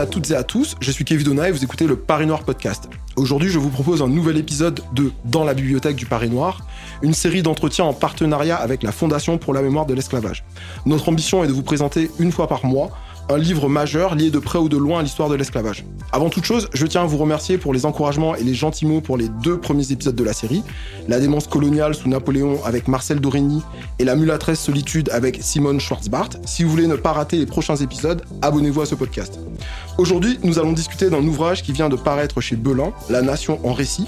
à toutes et à tous, je suis Kevin Donna et vous écoutez le Paris Noir podcast. Aujourd'hui, je vous propose un nouvel épisode de Dans la bibliothèque du Paris Noir, une série d'entretiens en partenariat avec la Fondation pour la mémoire de l'esclavage. Notre ambition est de vous présenter une fois par mois un livre majeur lié de près ou de loin à l'histoire de l'esclavage. Avant toute chose, je tiens à vous remercier pour les encouragements et les gentils mots pour les deux premiers épisodes de la série, La démence coloniale sous Napoléon avec Marcel Dorigny et La mulatresse solitude avec Simone Schwarzbart. Si vous voulez ne pas rater les prochains épisodes, abonnez-vous à ce podcast. Aujourd'hui, nous allons discuter d'un ouvrage qui vient de paraître chez Belin, La Nation en récit,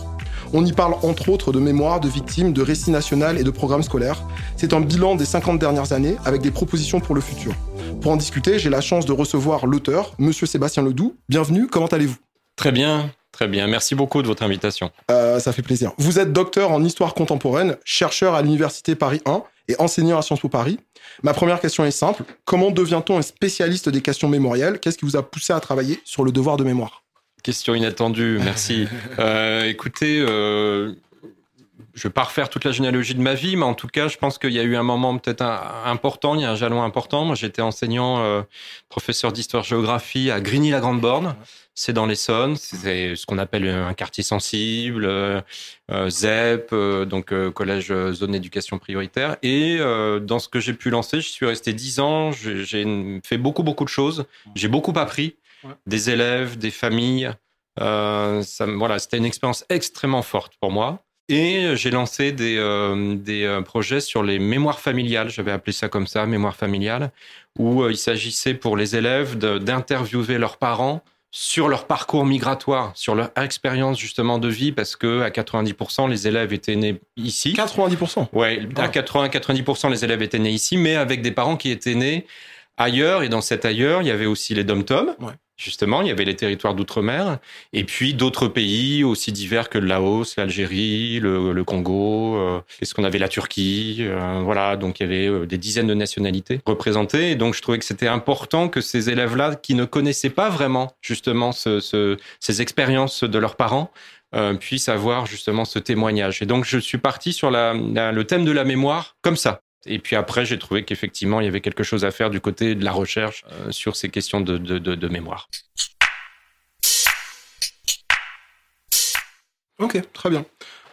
on y parle entre autres de mémoire, de victimes, de récits national et de programmes scolaires. C'est un bilan des 50 dernières années avec des propositions pour le futur. Pour en discuter, j'ai la chance de recevoir l'auteur, Monsieur Sébastien Ledoux. Bienvenue, comment allez-vous? Très bien, très bien. Merci beaucoup de votre invitation. Euh, ça fait plaisir. Vous êtes docteur en histoire contemporaine, chercheur à l'Université Paris 1 et enseignant à Sciences Po Paris. Ma première question est simple. Comment devient-on un spécialiste des questions mémorielles? Qu'est-ce qui vous a poussé à travailler sur le devoir de mémoire? Question inattendue, merci. euh, écoutez, euh, je vais pas refaire toute la généalogie de ma vie, mais en tout cas, je pense qu'il y a eu un moment peut-être important, il y a un jalon important. Moi, j'étais enseignant, euh, professeur d'histoire-géographie à Grigny-la-Grande-Borne. C'est dans l'Essonne, c'est ce qu'on appelle un quartier sensible, euh, ZEP, euh, donc euh, collège zone d'éducation prioritaire. Et dans ce que j'ai pu lancer, je suis resté dix ans, j'ai fait beaucoup, beaucoup de choses, j'ai beaucoup appris des élèves, des familles. Euh, ça, voilà, c'était une expérience extrêmement forte pour moi. Et j'ai lancé des, euh, des euh, projets sur les mémoires familiales, j'avais appelé ça comme ça, mémoire familiale, où il s'agissait pour les élèves d'interviewer leurs parents sur leur parcours migratoire, sur leur expérience justement de vie, parce que à 90%, les élèves étaient nés ici. 90% Ouais, à 80-90%, les élèves étaient nés ici, mais avec des parents qui étaient nés ailleurs. Et dans cet ailleurs, il y avait aussi les dom-toms. Ouais. Justement, il y avait les territoires d'outre-mer, et puis d'autres pays aussi divers que le Laos, l'Algérie, le, Congo, euh, ce qu'on avait la Turquie, euh, voilà. Donc il y avait euh, des dizaines de nationalités représentées, et donc je trouvais que c'était important que ces élèves-là, qui ne connaissaient pas vraiment justement ce, ce, ces expériences de leurs parents, euh, puissent avoir justement ce témoignage. Et donc je suis parti sur la, le thème de la mémoire comme ça. Et puis après, j'ai trouvé qu'effectivement, il y avait quelque chose à faire du côté de la recherche euh, sur ces questions de, mémoire. Ok, très bien.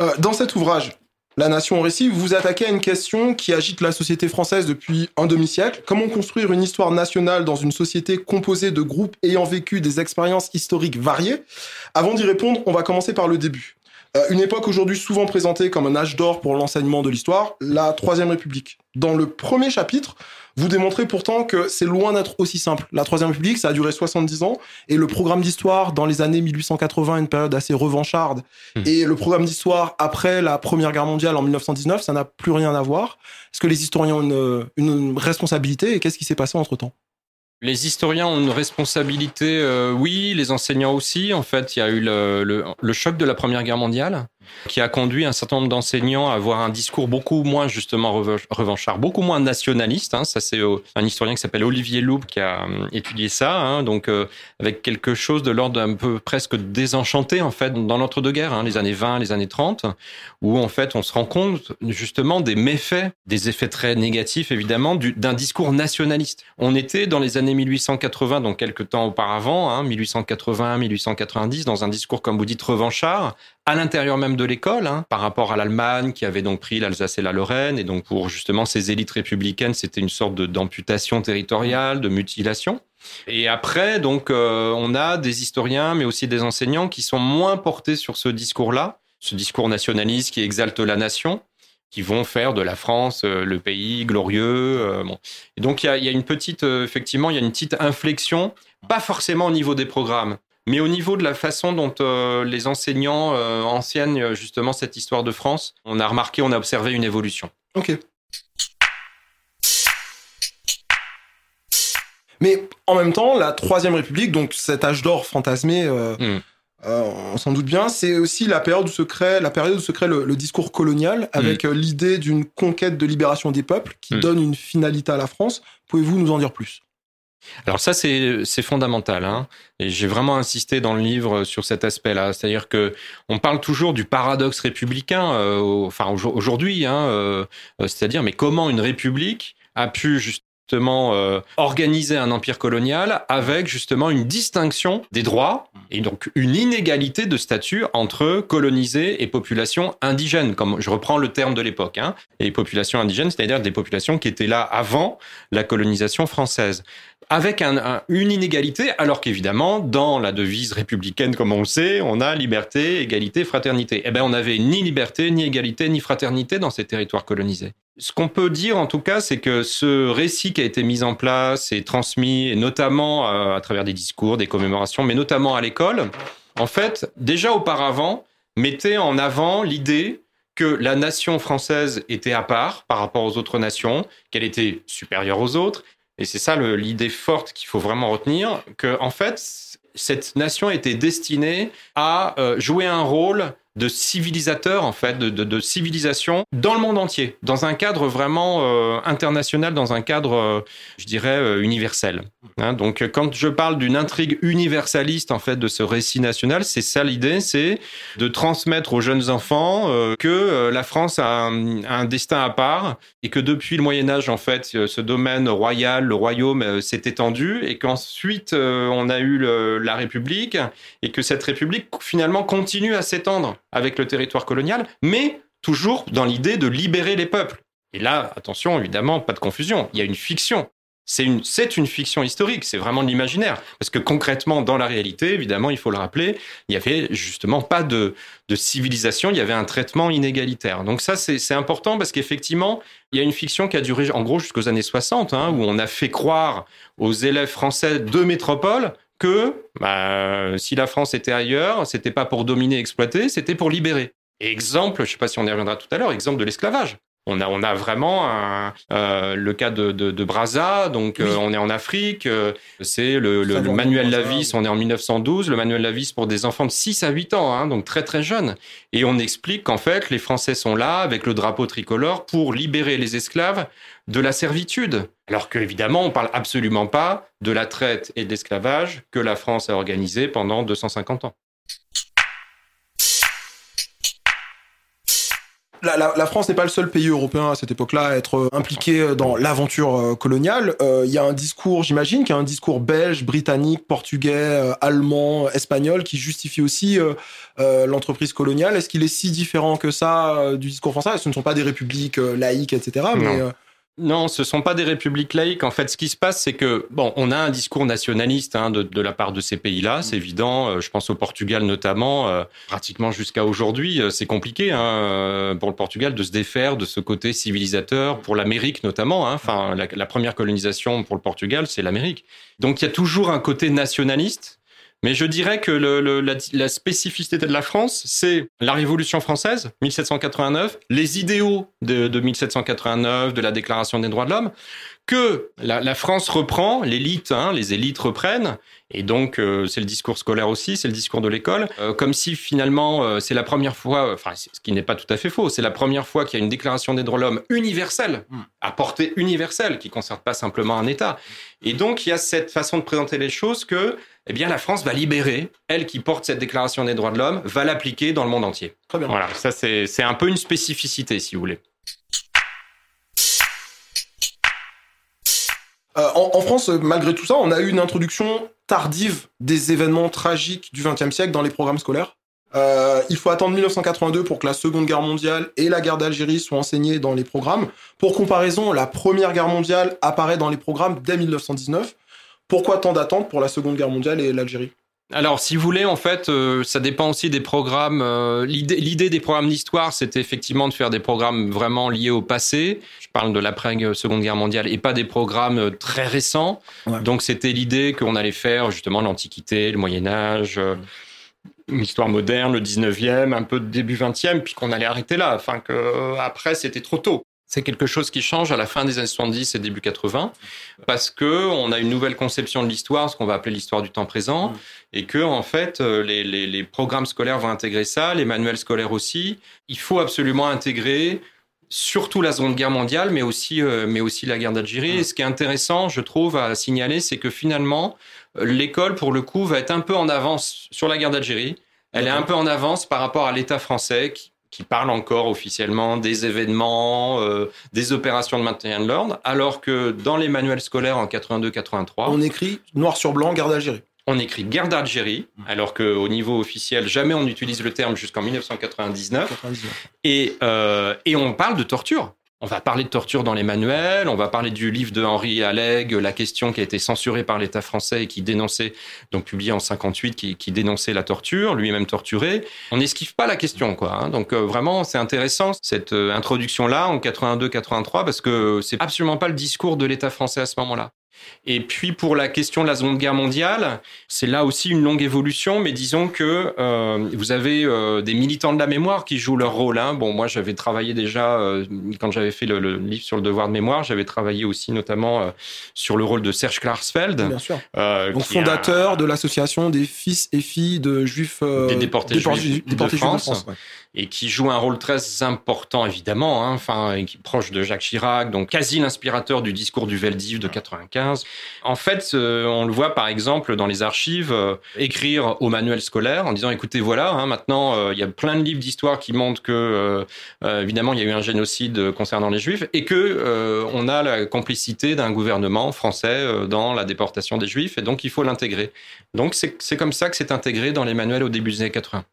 Euh, dans cet ouvrage, La Nation en récit, vous vous attaquez à une question qui agite la société française depuis un demi-siècle. Comment construire une histoire nationale dans une société composée de groupes ayant vécu des expériences historiques variées? Avant d'y répondre, on va commencer par le début. Euh, une époque aujourd'hui souvent présentée comme un âge d'or pour l'enseignement de l'histoire, la Troisième République. Dans le premier chapitre, vous démontrez pourtant que c'est loin d'être aussi simple. La Troisième République, ça a duré 70 ans, et le programme d'histoire dans les années 1880, une période assez revancharde, mmh. et le programme d'histoire après la Première Guerre mondiale en 1919, ça n'a plus rien à voir. Est-ce que les historiens ont une, une responsabilité, et qu'est-ce qui s'est passé entre-temps? Les historiens ont une responsabilité, euh, oui, les enseignants aussi. En fait, il y a eu le, le, le, choc de la Première Guerre mondiale qui a conduit un certain nombre d'enseignants à avoir un discours beaucoup moins justement revanchard, beaucoup moins nationaliste. Hein. Ça, c'est euh, un historien qui s'appelle Olivier Loub qui a euh, étudié ça. Hein. Donc, euh, avec quelque chose de l'ordre d'un peu presque désenchanté en fait dans l'entre-deux-guerres, hein, les années 20, les années 30, où en fait on se rend compte justement des méfaits, des effets très négatifs évidemment d'un discours nationaliste. On était dans les années 1880, donc quelques temps auparavant, hein, 1880, 1890, dans un discours comme vous dites revanchard, à l'intérieur même de l'école, hein, par rapport à l'Allemagne qui avait donc pris l'Alsace et la Lorraine, et donc pour justement ces élites républicaines, c'était une sorte d'amputation territoriale, de mutilation. Et après, donc, euh, on a des historiens, mais aussi des enseignants qui sont moins portés sur ce discours-là, ce discours nationaliste qui exalte la nation, qui vont faire de la France euh, le pays glorieux. Euh. Et donc, il y a, une petite, effectivement, il y a une petite inflexion, pas forcément au niveau des programmes, mais au niveau de la façon dont euh, les enseignants euh, enseignent justement cette histoire de France, on a remarqué, on a observé une évolution. Ok. Mais en même temps, la Troisième République, donc cet âge d'or fantasmé, euh, mm. on s'en doute bien, c'est aussi la période où se crée, la période où se crée le, discours colonial, avec mm. l'idée d'une conquête de libération des peuples qui mm. donne une finalité à la France. Pouvez-vous nous en dire plus? Alors ça c'est fondamental hein. et j'ai vraiment insisté dans le livre sur cet aspect-là, c'est-à-dire que on parle toujours du paradoxe républicain, euh, enfin aujourd'hui, hein, euh, c'est-à-dire mais comment une république a pu juste justement euh, organiser un empire colonial avec justement une distinction des droits et donc une inégalité de statut entre colonisés et populations indigènes, comme je reprends le terme de l'époque. Hein, et populations indigènes, c'est-à-dire des populations qui étaient là avant la colonisation française avec un, une inégalité, alors qu'évidemment, dans la devise républicaine, comme on le sait, on a liberté, égalité, fraternité. Eh bien, on n'avait ni liberté, ni égalité, ni fraternité dans ces territoires colonisés. Ce qu'on peut dire, en tout cas, c'est que ce récit qui a été mis en place et transmis, et notamment euh, à travers des discours, des commémorations, mais notamment à l'école, en fait, déjà auparavant, mettait en avant l'idée que la nation française était à part par rapport aux autres nations, qu'elle était supérieure aux autres, et c'est ça l'idée forte qu'il faut vraiment retenir, que en fait, cette nation était destinée à euh, jouer un rôle de civilisateur en fait, de, civilisation dans le monde entier, dans un cadre vraiment euh, international, dans un cadre, euh, je dirais, universel. Hein, donc, quand je parle d'une intrigue universaliste en fait de ce récit national, c'est ça l'idée, c'est de transmettre aux jeunes enfants que la France a un, destin à part et que depuis le Moyen Âge en fait, ce domaine royal, le royaume s'est étendu et qu'ensuite on a eu la République et que cette République finalement continue à s'étendre avec le territoire colonial, mais toujours dans l'idée de libérer les peuples. Et là, attention, évidemment, pas de confusion, il y a une fiction. C'est une, c'est une fiction historique, c'est vraiment de l'imaginaire. Parce que concrètement, dans la réalité, évidemment, il faut le rappeler, il n'y avait justement pas de, de civilisation, il y avait un traitement inégalitaire. Donc ça, c'est, important parce qu'effectivement, il y a une fiction qui a duré en gros jusqu'aux années 60, hein, où on a fait croire aux élèves français de métropole que bah, si la France était ailleurs, c'était pas pour dominer, exploiter, c'était pour libérer. exemple, je sais pas si on y reviendra tout à l'heure, exemple de l'esclavage. On a, on a vraiment un, euh, le cas de, de, de Brazza, donc euh, on est en Afrique, euh, c'est le, le, le manuel Lavis, on est en 1912, le manuel Lavis pour des enfants de 6 à 8 ans, hein, donc très très jeunes. Et on explique qu'en fait, les Français sont là avec le drapeau tricolore pour libérer les esclaves de la servitude. Alors qu'évidemment, on parle absolument pas de la traite et de l'esclavage que la France a organisé pendant 250 ans. La, la, la, France n'est pas le seul pays européen à cette époque-là à être impliqué dans l'aventure coloniale. Il euh, y a un discours, j'imagine, qu'il y a un discours belge, britannique, portugais, euh, allemand, espagnol qui justifie aussi euh, euh l'entreprise coloniale. Est-ce qu'il est si différent que ça du discours français? Ce ne sont pas des républiques laïques, etc. Mais non, ce sont pas des républiques laïques. En fait, ce qui se passe, c'est que bon, on a un discours nationaliste hein, de, de, la part de ces pays-là, c'est évident. Euh, je pense au Portugal notamment, euh, pratiquement jusqu'à aujourd'hui, euh, c'est compliqué hein, pour le Portugal de se défaire de ce côté civilisateur. Pour l'Amérique notamment, hein, enfin, la, la première colonisation pour le Portugal, c'est l'Amérique. Donc, il y a toujours un côté nationaliste mais je dirais que le, le, la, la, spécificité de la France, c'est la Révolution française, 1789, les idéaux de, de 1789, de la Déclaration des droits de l'homme, que la, la, France reprend, l'élite, hein, les élites reprennent, et donc euh, c'est le discours scolaire aussi, c'est le discours de l'école, euh, comme si finalement euh, c'est la première fois, enfin ce qui n'est pas tout à fait faux, c'est la première fois qu'il y a une déclaration des droits de l'homme universelle, mm. à portée universelle, qui ne concerne pas simplement un État. Et donc il y a cette façon de présenter les choses que eh bien, la France va libérer, elle qui porte cette déclaration des droits de l'homme, va l'appliquer dans le monde entier. Très bien. Voilà, ça c'est un peu une spécificité, si vous voulez. Euh, en, en, France, malgré tout ça, on a eu une introduction tardive des événements tragiques du XXe siècle dans les programmes scolaires. Euh, il faut attendre 1982 pour que la Seconde Guerre mondiale et la guerre d'Algérie soient enseignées dans les programmes. Pour comparaison, la Première Guerre mondiale apparaît dans les programmes dès 1919. Pourquoi tant d'attentes pour la Seconde Guerre mondiale et l'Algérie? Alors, si vous voulez, en fait, euh, ça dépend aussi des programmes. Euh, L'idée des programmes d'histoire, c'était effectivement de faire des programmes vraiment liés au passé. Je parle de l'après-seconde guerre mondiale et pas des programmes très récents. Ouais. Donc, c'était l'idée qu'on allait faire justement l'Antiquité, le Moyen Âge, euh, l'histoire moderne, le 19e, un peu de début 20e, puis qu'on allait arrêter là. Enfin, que après, c'était trop tôt. C'est quelque chose qui change à la fin des années 70 et début 80 parce que on a une nouvelle conception de l'histoire, ce qu'on va appeler l'histoire du temps présent, mmh. et que en fait les, les, les, programmes scolaires vont intégrer ça, les manuels scolaires aussi. Il faut absolument intégrer surtout la Seconde Guerre mondiale, mais aussi euh, mais aussi la guerre d'Algérie. Mmh. Et ce qui est intéressant, je trouve, à signaler, c'est que finalement l'école pour le coup va être un peu en avance sur la guerre d'Algérie. Elle est un peu en avance par rapport à l'État français qui parle encore officiellement des événements, euh, des opérations de maintien de l'ordre, alors que dans les manuels scolaires en 82-83, On écrit noir sur blanc, garde d'Algérie. on écrit guerre d'Algérie, alors qu'au niveau officiel, jamais on n'utilise le terme jusqu'en 1999, 99. et, euh, et on parle de torture. On va parler de torture dans les manuels, on va parler du livre de Henri Alleg, La question qui a été censurée par l'État français et qui dénonçait, donc publié en 58, qui, dénonçait la torture, lui-même torturé. On n'esquive pas la question, quoi. hein. Donc euh, vraiment, c'est intéressant cette euh, introduction-là en 82-83 parce que c'est absolument pas le discours de l'État français à ce moment-là. Et puis pour la question de la Seconde Guerre mondiale, c'est là aussi une longue évolution, mais disons que euh, vous avez euh, des militants de la mémoire qui jouent leur rôle. Hein. Bon, moi j'avais travaillé déjà euh, quand j'avais fait le, le livre sur le devoir de mémoire, j'avais travaillé aussi notamment sur le rôle de Serge Klarsfeld, Bien sûr. Donc fondateur de l'association des fils et filles de juifs Des déportés juifs de déportés France. ouais. Et qui joue un rôle très important évidemment, hein, enfin et qui est proche de Jacques Chirac, donc quasi l'inspirateur du discours du Veldiv de 95. En fait, euh, on le voit par exemple dans les archives euh, écrire au manuel scolaire en disant écoutez voilà, hein, maintenant euh, il y a plein de livres d'histoire qui montrent que évidemment il y a eu un génocide concernant les Juifs et que on a la complicité d'un gouvernement français dans la déportation des Juifs et donc il faut l'intégrer. Donc c'est comme ça que c'est intégré dans les manuels au début des années 80.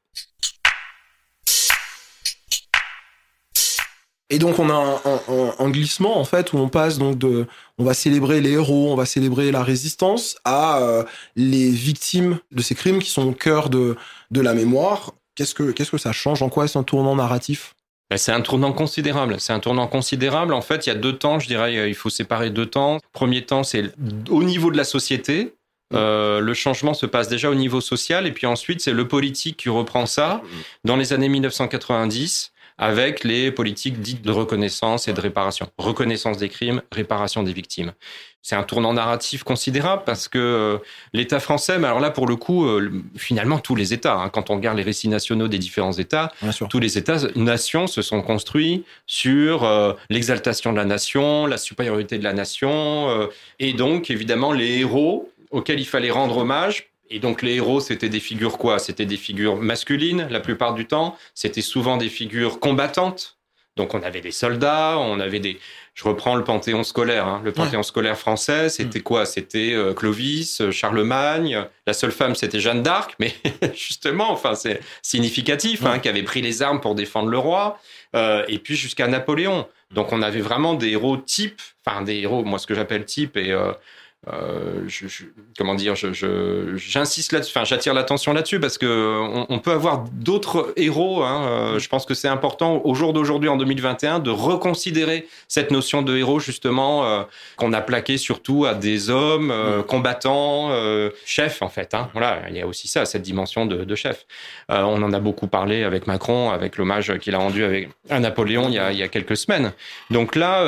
Et donc on a un, un- un- un glissement en fait où on passe donc de, on va célébrer les héros, on va célébrer la résistance à euh, les victimes de ces crimes qui sont au cœur de, de la mémoire. Qu'est-ce que qu'est-ce que ça change? En quoi est-ce un tournant narratif? Ben, c'est un tournant considérable. C'est un tournant considérable. En fait, il y a deux temps, je dirais, euh, il faut séparer deux temps. Premier temps, c'est au niveau de la société. Euh, le changement se passe déjà au niveau social, et puis ensuite, c'est le politique qui reprend ça dans les années 1990 avec les politiques dites de reconnaissance et de réparation. Reconnaissance des crimes, réparation des victimes. C'est un tournant narratif considérable parce que euh, l'État français, mais alors là, pour le coup, euh, finalement, tous les États, hein, quand on regarde les récits nationaux des différents États, tous les États-nations se sont construits sur euh, l'exaltation de la nation, la supériorité de la nation, euh, et donc évidemment les héros auxquels il fallait rendre hommage. Et donc les héros, c'était des figures quoi? C'était des figures masculines la plupart du temps. C'était souvent des figures combattantes. Donc on avait des soldats, on avait des. Je reprends le panthéon scolaire. hein. Le panthéon scolaire français, c'était quoi? C'était euh, Clovis, euh, Charlemagne. La seule femme, c'était Jeanne d'Arc. Mais justement, enfin, c'est significatif, hein, qui avait pris les armes pour défendre le roi. Euh, et puis jusqu'à Napoléon. Donc on avait vraiment des héros types, enfin des héros, moi ce que j'appelle type et euh, euh, je, je- comment dire, j'insiste là-dessus, enfin j'attire l'attention là-dessus parce que on, on peut avoir d'autres héros. Hein, euh, je pense que c'est important au jour d'aujourd'hui en 2021 de reconsidérer cette notion de héros justement euh, qu'on a plaqué surtout à des hommes euh, combattants, chefs en fait. Hein. Voilà, il y a aussi ça, cette dimension de, de chef. On en a beaucoup parlé avec Macron, avec l'hommage qu'il a rendu avec, à Napoléon il y, a, il y a quelques semaines. Donc là,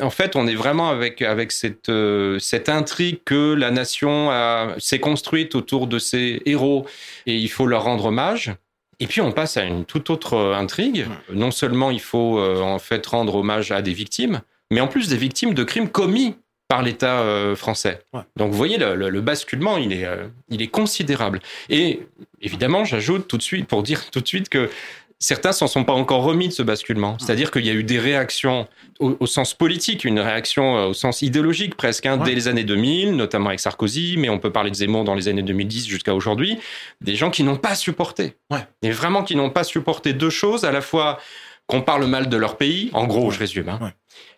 en fait, on est vraiment avec, avec cette, cette intrigue que la nation s'est construite autour de ces héros et il faut leur rendre hommage. Et puis on passe à une toute autre euh, intrigue. Non seulement il faut euh, en fait rendre hommage à des victimes, mais en plus des victimes de crimes commis par l'État euh, français. Ouais. Donc vous voyez, le, le- le basculement, il est, euh, il est considérable. Et évidemment, j'ajoute tout de suite, pour dire tout de suite que certains s'en sont pas encore remis de ce basculement. C'est-à-dire qu'il y a eu des réactions au, au sens politique, une réaction euh, au sens idéologique presque, hein, Ouais. dès les années 2000, notamment avec Sarkozy, mais on peut parler de Zemmour dans les années 2010 jusqu'à aujourd'hui, des gens qui n'ont pas supporté. Ouais. Et vraiment qui n'ont pas supporté deux choses, à la fois qu'on parle mal de leur pays, en gros, je résume, hein, Ouais.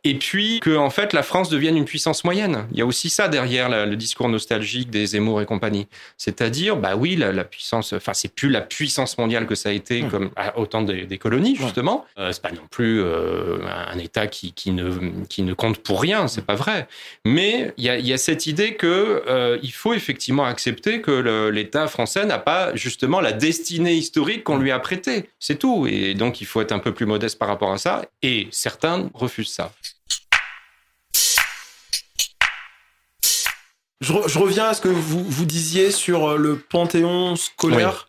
Et puis que en fait la France devienne une puissance moyenne. Il y a aussi ça derrière la- le discours nostalgique des Zemmour et compagnie. C'est-à-dire, bah oui, la, la puissance, enfin c'est plus la puissance mondiale que ça a été Ouais. comme autant des, des colonies justement. Euh, c'est pas non plus euh, un État qui, qui ne qui ne compte pour rien, c'est pas vrai. Mais il y a, il y a cette idée que euh, il faut effectivement accepter que l'État français n'a pas justement la destinée historique qu'on lui a prêtée. C'est tout. Et donc il faut être un peu plus modeste par rapport à ça. Et certains refusent ça. Je, re- je reviens à ce que vous, vous disiez sur euh, le panthéon scolaire.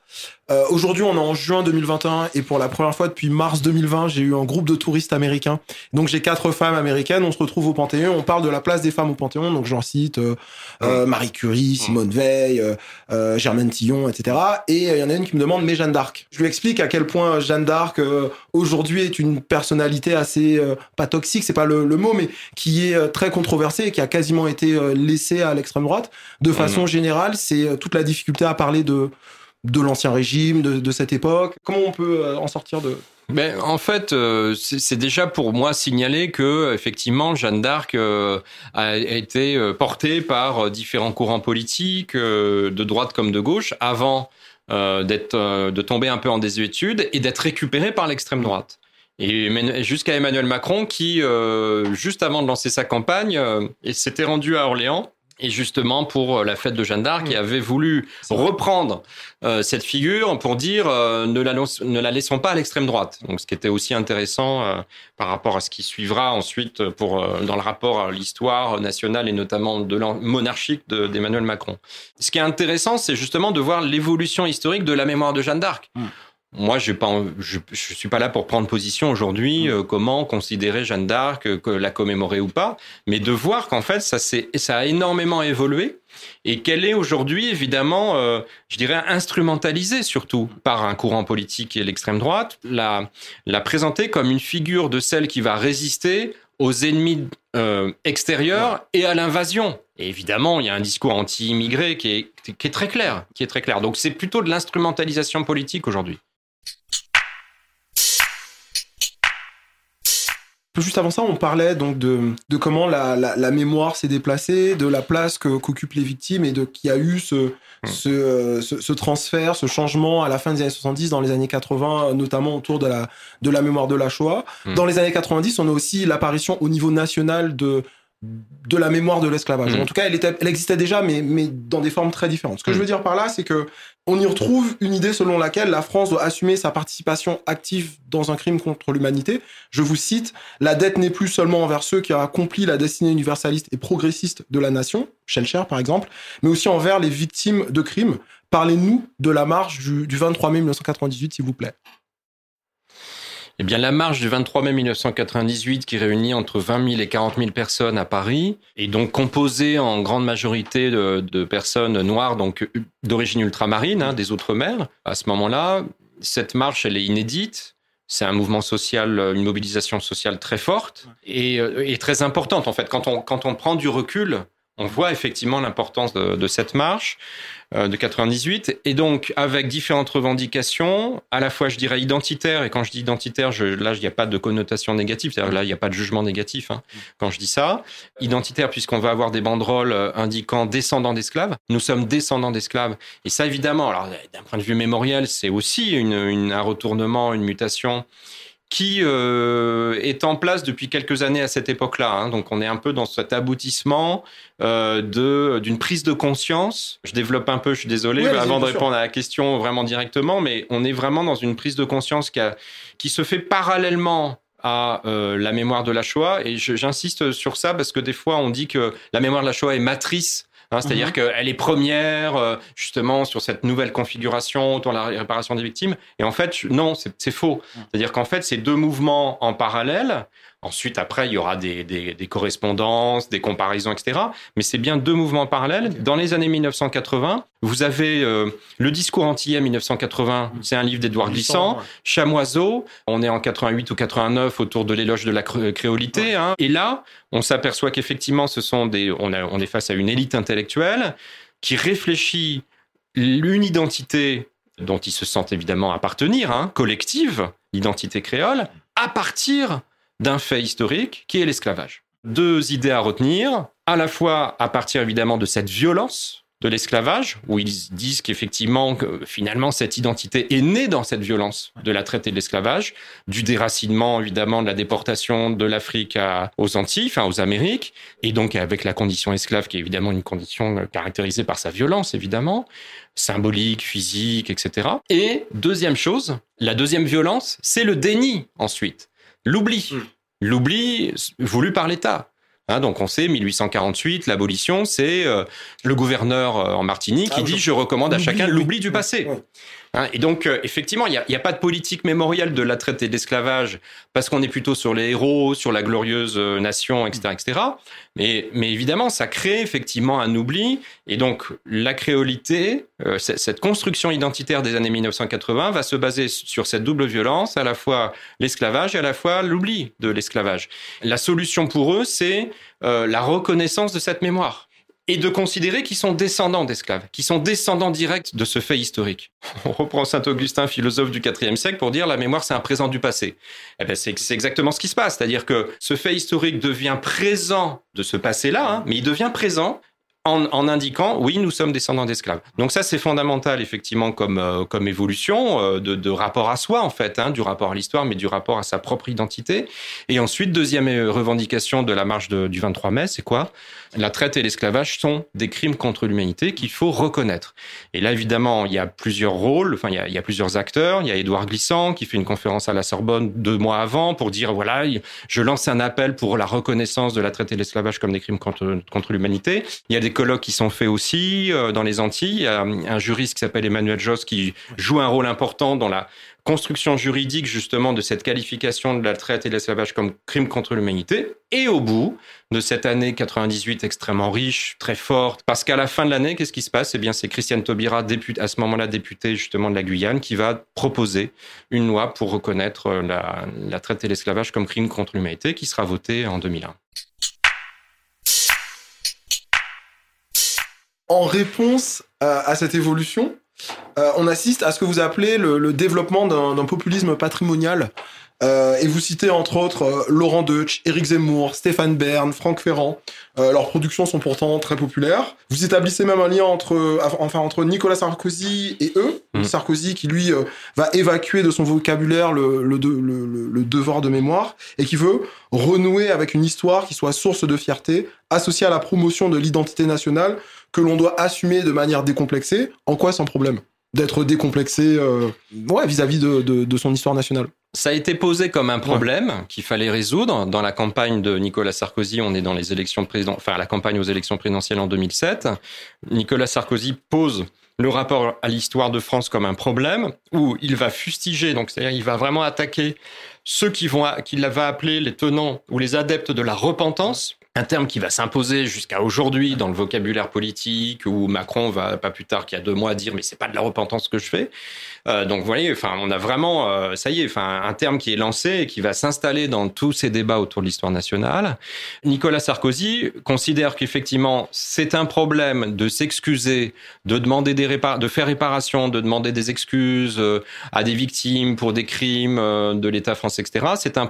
Euh, Aujourd'hui, on est en juin 2021 et pour la première fois depuis mars 2020, j'ai eu un groupe de touristes américains. Donc j'ai quatre femmes américaines. On se retrouve au Panthéon. On parle de la place des femmes au Panthéon. Donc j'en cite euh, euh, Marie Curie, Simone Veil, euh, euh, Germaine Tillon, etc. Et il y en a une qui me demande mais Jeanne d'Arc. Je lui explique à quel point Jeanne d'Arc euh, aujourd'hui est une personnalité assez euh, pas toxique, c'est pas le, le mot, mais qui est très controversée et qui a quasiment été laissée à l'extrême droite. De façon générale, c'est toute la difficulté à parler de de l'ancien régime, de, cette époque. Comment on peut euh, en sortir de Mais en fait, euh, c'est déjà pour moi signaler que effectivement Jeanne d'Arc euh, a été portée par différents courants politiques, de droite comme de gauche, avant d'être, de tomber un peu en désuétude et d'être récupérée par l'extrême droite. Et jusqu'à Emmanuel Macron qui, juste avant de lancer sa campagne, s'était rendu à Orléans. Et justement pour euh, la fête de Jeanne d'Arc, Mmh. il avait voulu reprendre euh, cette figure pour dire euh, ne, la, ne la laissons pas à l'extrême droite. Donc, ce qui était aussi intéressant euh, par rapport à ce qui suivra ensuite pour euh, dans le rapport à l'histoire nationale et notamment de monarchique de- d'Emmanuel Macron. Ce qui est intéressant, c'est justement de voir l'évolution historique de la mémoire de Jeanne d'Arc. Mm. Moi, je, je suis pas là pour prendre position aujourd'hui, euh, comment considérer Jeanne d'Arc, euh, que la commémorer ou pas, mais de voir qu'en fait, ça, a énormément évolué et qu'elle est aujourd'hui, évidemment, euh, je dirais, instrumentalisée surtout par un courant politique et l'extrême droite, la, la présenter comme une figure de celle qui va résister aux ennemis extérieurs et à l'invasion. Et évidemment, il y a un discours anti-immigré qui est, qui est très clair, qui est très clair. Donc c'est plutôt de l'instrumentalisation politique aujourd'hui. Juste avant ça, on parlait donc de, de comment la, la, la mémoire s'est déplacée, de la place que qu'occupent les victimes et de qu'il y a eu ce, ce, euh, ce, ce transfert, ce changement à la fin des années 70, dans les années 80, notamment autour de la, de la mémoire de la Shoah. Mm. Dans les années 90, on a aussi l'apparition au niveau national de de la mémoire de l'esclavage. Mm. En tout cas, elle, était, elle existait déjà, mais, mais dans des formes très différentes. Ce que je veux dire par là, c'est que on y retrouve une idée selon laquelle la France doit assumer sa participation active dans un crime contre l'humanité. Je vous cite, la dette n'est plus seulement envers ceux qui ont accompli la destinée universaliste et progressiste de la nation, Schellcher par exemple, mais aussi envers les victimes de crimes. Parlez-nous de la marche du, du 23 mai 1998, s'il vous plaît. Eh bien, la marche du 23 mai 1998 qui réunit entre 20 000 et 40 000 personnes à Paris est donc composée en grande majorité de, personnes noires, donc d'origine ultramarine, hein, des Outre-mer. À ce moment-là, cette marche, elle est inédite. C'est un mouvement social, une mobilisation sociale très forte et, euh, et très importante. En fait, quand on, quand on prend du recul, on voit effectivement l'importance de, cette marche euh, de 98 et donc avec différentes revendications à la fois je dirais identitaires et quand je dis identitaire là il n'y a pas de connotation négative. C'est-à-dire là il n'y a pas de jugement négatif hein, quand je dis ça. Identitaire puisqu'on va avoir des banderoles euh, indiquant descendants d'esclaves. Nous sommes descendants d'esclaves. Et ça évidemment d'un point de vue mémoriel c'est aussi un retournement une mutation qui euh, est en place depuis quelques années à cette époque-là. Hein. Donc on est un peu dans cet aboutissement euh, de d'une prise de conscience. Je développe un peu, je suis désolé, Oui, avant de sûr. répondre à la question vraiment directement, mais on est vraiment dans une prise de conscience qui, a, qui se fait parallèlement à euh, la mémoire de la Shoah. Et j'insiste sur ça parce que des fois on dit que la mémoire de la Shoah est matrice. Hein, C'est-à-dire Mhm. qu'elle est première, euh, justement, sur cette nouvelle configuration autour de la réparation des victimes. Et en fait, non, c'est c'est faux. C'est-à-dire qu'en fait, c'est deux mouvements en parallèle. Ensuite, après, il y aura des, des, des correspondances, des comparaisons, etc. Mais c'est bien deux mouvements parallèles. Dans les années 1980, vous avez euh, le discours antillais 1980, c'est un livre d'Édouard Glissant. Chamoiseau, on est en 88 ou 89 autour de l'éloge de la cré- créolité. Hein. Et là, on s'aperçoit qu'effectivement, ce sont des, on, a- on est face à une élite intellectuelle qui réfléchit une identité dont ils se sentent évidemment appartenir, hein, collective, l'identité créole, à partir d'un fait historique qui est l'esclavage. Deux idées à retenir, à la fois à partir évidemment de cette violence de l'esclavage, où ils disent qu'effectivement, que finalement, cette identité est née dans cette violence de la traite et de l'esclavage, du déracinement, évidemment, de la déportation de l'Afrique aux Antilles, enfin aux Amériques, et donc avec la condition esclave, qui est évidemment une condition euh, caractérisée par sa violence, évidemment, symbolique, physique, etc. Et deuxième chose, la deuxième violence, c'est le déni ensuite, l'oubli. Mm. L'oubli voulu par l'État. Hein, donc on sait 1848, l'abolition, c'est euh, le gouverneur euh, en Martinique qui Ah, dit je- recommande à chacun l'oubli du passé. ouais. Hein, et donc, euh, effectivement, il n'y a, a, pas de politique mémorielle de la traite et parce qu'on est plutôt sur les héros, sur la glorieuse euh, nation, etc., etc. Mais, mais évidemment, ça crée effectivement un oubli. Et donc, la créolité, euh, cette construction identitaire des années 1980 va se baser sur cette double violence, à la fois l'esclavage et à la fois l'oubli de l'esclavage. La solution pour eux, c'est la reconnaissance de cette mémoire et de considérer qu'ils sont descendants d'esclaves, qu'ils sont descendants directs de ce fait historique. On reprend Saint Augustin, philosophe du IVe siècle, pour dire la mémoire c'est un présent du passé. Eh ben c'est exactement ce qui se passe, c'est-à-dire que ce fait historique devient présent de ce passé-là, hein, mais il devient présent en, indiquant oui, nous sommes descendants d'esclaves. Donc ça, c'est fondamental effectivement comme euh, comme évolution euh, de, de, rapport à soi en fait, hein, du rapport à l'histoire, mais du rapport à sa propre identité. Et ensuite, deuxième euh, revendication de la marche du 23 mai, c'est quoi? La traite et l'esclavage sont des crimes contre l'humanité qu'il faut reconnaître. Et là, évidemment, il y a plusieurs rôles, enfin il y a, plusieurs acteurs. Il y a Édouard Glissant qui fait une conférence à la Sorbonne deux mois avant pour dire voilà, je lance un appel pour la reconnaissance de la traite et l'esclavage comme des crimes contre contre l'humanité. Il y a colloques qui sont faits aussi euh, dans les Antilles. Il y a un juriste qui s'appelle Emmanuel Joss qui joue un rôle important dans la construction juridique justement de cette qualification de la traite et de l'esclavage comme crime contre l'humanité. Et au bout de cette année 98 extrêmement riche, très forte, parce qu'à la fin de l'année, qu'est-ce qui se passe? Eh bien, c'est Christiane Taubira, députée, à ce moment-là députée justement de la Guyane, qui va proposer une loi pour reconnaître la, la traite et l'esclavage comme crime contre l'humanité, qui sera votée en 2001. En réponse euh, à cette évolution, euh, on assiste à ce que vous appelez le, développement d'un populisme patrimonial. Euh, et vous citez entre autres Laurent Deutsch, Éric Zemmour, Stéphane Bern, Franck Ferrand. leurs productions sont pourtant très populaires. Vous établissez même un lien entre, enfin, entre Nicolas Sarkozy et eux. Mmh. Sarkozy qui, lui, va évacuer de son vocabulaire le, le, le, devoir de mémoire et qui veut renouer avec une histoire qui soit source de fierté, associée à la promotion de l'identité nationale que l'on doit assumer de manière décomplexée, en quoi sans problème? D'être décomplexé euh, vis-à-vis de, son histoire nationale. Ça a été posé comme un problème qu'il fallait résoudre. Dans la campagne de Nicolas Sarkozy, on est dans les élections président, enfin la campagne aux élections présidentielles en 2007. Nicolas Sarkozy pose le rapport à l'histoire de France comme un problème où il va fustiger, donc c'est-à-dire il va vraiment attaquer ceux qui vont, qu'il va appeler les tenants ou les adeptes de la repentance, un terme qui va s'imposer jusqu'à aujourd'hui dans le vocabulaire politique, où Macron va pas plus tard qu'il y a deux mois dire mais c'est pas de la repentance que je fais. Euh, donc vous voyez, enfin on a vraiment, euh, ça y est, enfin un terme qui est lancé et qui va s'installer dans tous ces débats autour de l'histoire nationale. Nicolas Sarkozy considère qu'effectivement c'est un problème de s'excuser, de demander des répar de faire réparation, de demander des excuses euh, à des victimes pour des crimes de l'État français, etc. C'est un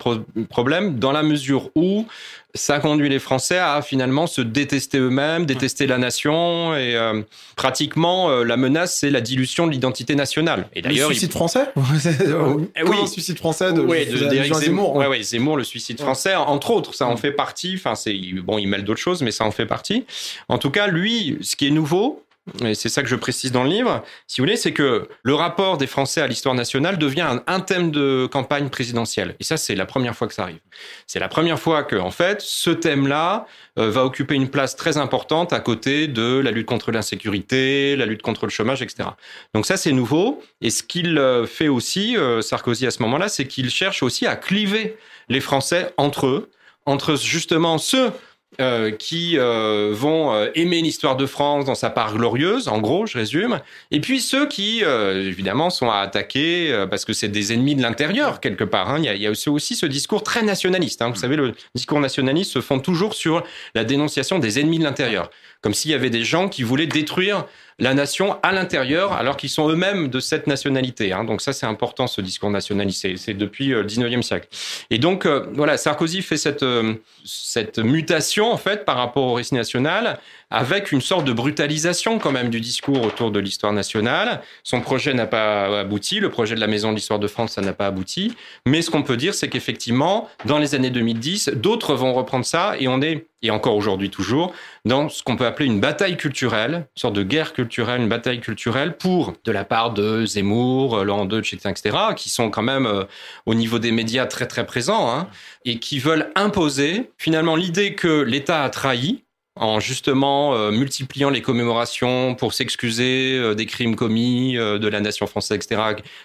problème dans la mesure où ça conduit les Français à finalement se détester eux-mêmes, détester la nation et euh, pratiquement euh, la menace c'est la dilution de l'identité nationale. Et d'ailleurs, le suicide français oui, le suicide français de, oui, de, Zemmour. Ouais. Ouais, Zemmour, le suicide français, entre autres, ça en fait partie. Enfin, c'est bon, il mêle d'autres choses, mais ça en fait partie. En tout cas, lui, ce qui est nouveau, et c'est ça que je précise dans le livre, si vous voulez, c'est que le rapport des Français à l'histoire nationale devient un, thème de campagne présidentielle. Et ça, c'est la première fois que ça arrive. C'est la première fois que, en fait, ce thème-là euh, va occuper une place très importante à côté de la lutte contre l'insécurité, la lutte contre le chômage, etc. Donc ça, c'est nouveau. Et ce qu'il euh, fait aussi, euh, Sarkozy, à ce moment-là, c'est qu'il cherche aussi à cliver les Français entre eux, entre justement ceux euh, qui euh, vont euh, aimer l'histoire de France dans sa part glorieuse, en gros, je résume, et puis ceux qui, évidemment, sont à attaquer parce que c'est des ennemis de l'intérieur, quelque part. Hein. Il, y a, aussi ce discours très nationaliste. Hein. Vous savez, le discours nationaliste se fond toujours sur la dénonciation des ennemis de l'intérieur, comme s'il y avait des gens qui voulaient détruire la nation à l'intérieur, alors qu'ils sont eux-mêmes de cette nationalité. Hein. Donc ça, c'est important, ce discours nationaliste. C'est depuis le 19e siècle. Et donc, voilà, Sarkozy fait cette, cette mutation, en fait, par rapport au récit national, avec une sorte de brutalisation quand même du discours autour de l'histoire nationale. Son projet n'a pas abouti, le projet de la Maison de l'Histoire de France, ça n'a pas abouti. Mais ce qu'on peut dire, c'est qu'effectivement, dans les années 2010, d'autres vont reprendre ça et on est, et encore aujourd'hui toujours, dans ce qu'on peut appeler une bataille culturelle, une sorte de guerre culturelle, une bataille culturelle pour, de la part de Zemmour, Laurent Deutsch, etc., qui sont quand même euh, au niveau des médias très très présents, hein, et qui veulent imposer finalement l'idée que l'État a trahi, en justement euh, multipliant les commémorations pour s'excuser euh, des crimes commis euh, de la nation française, etc.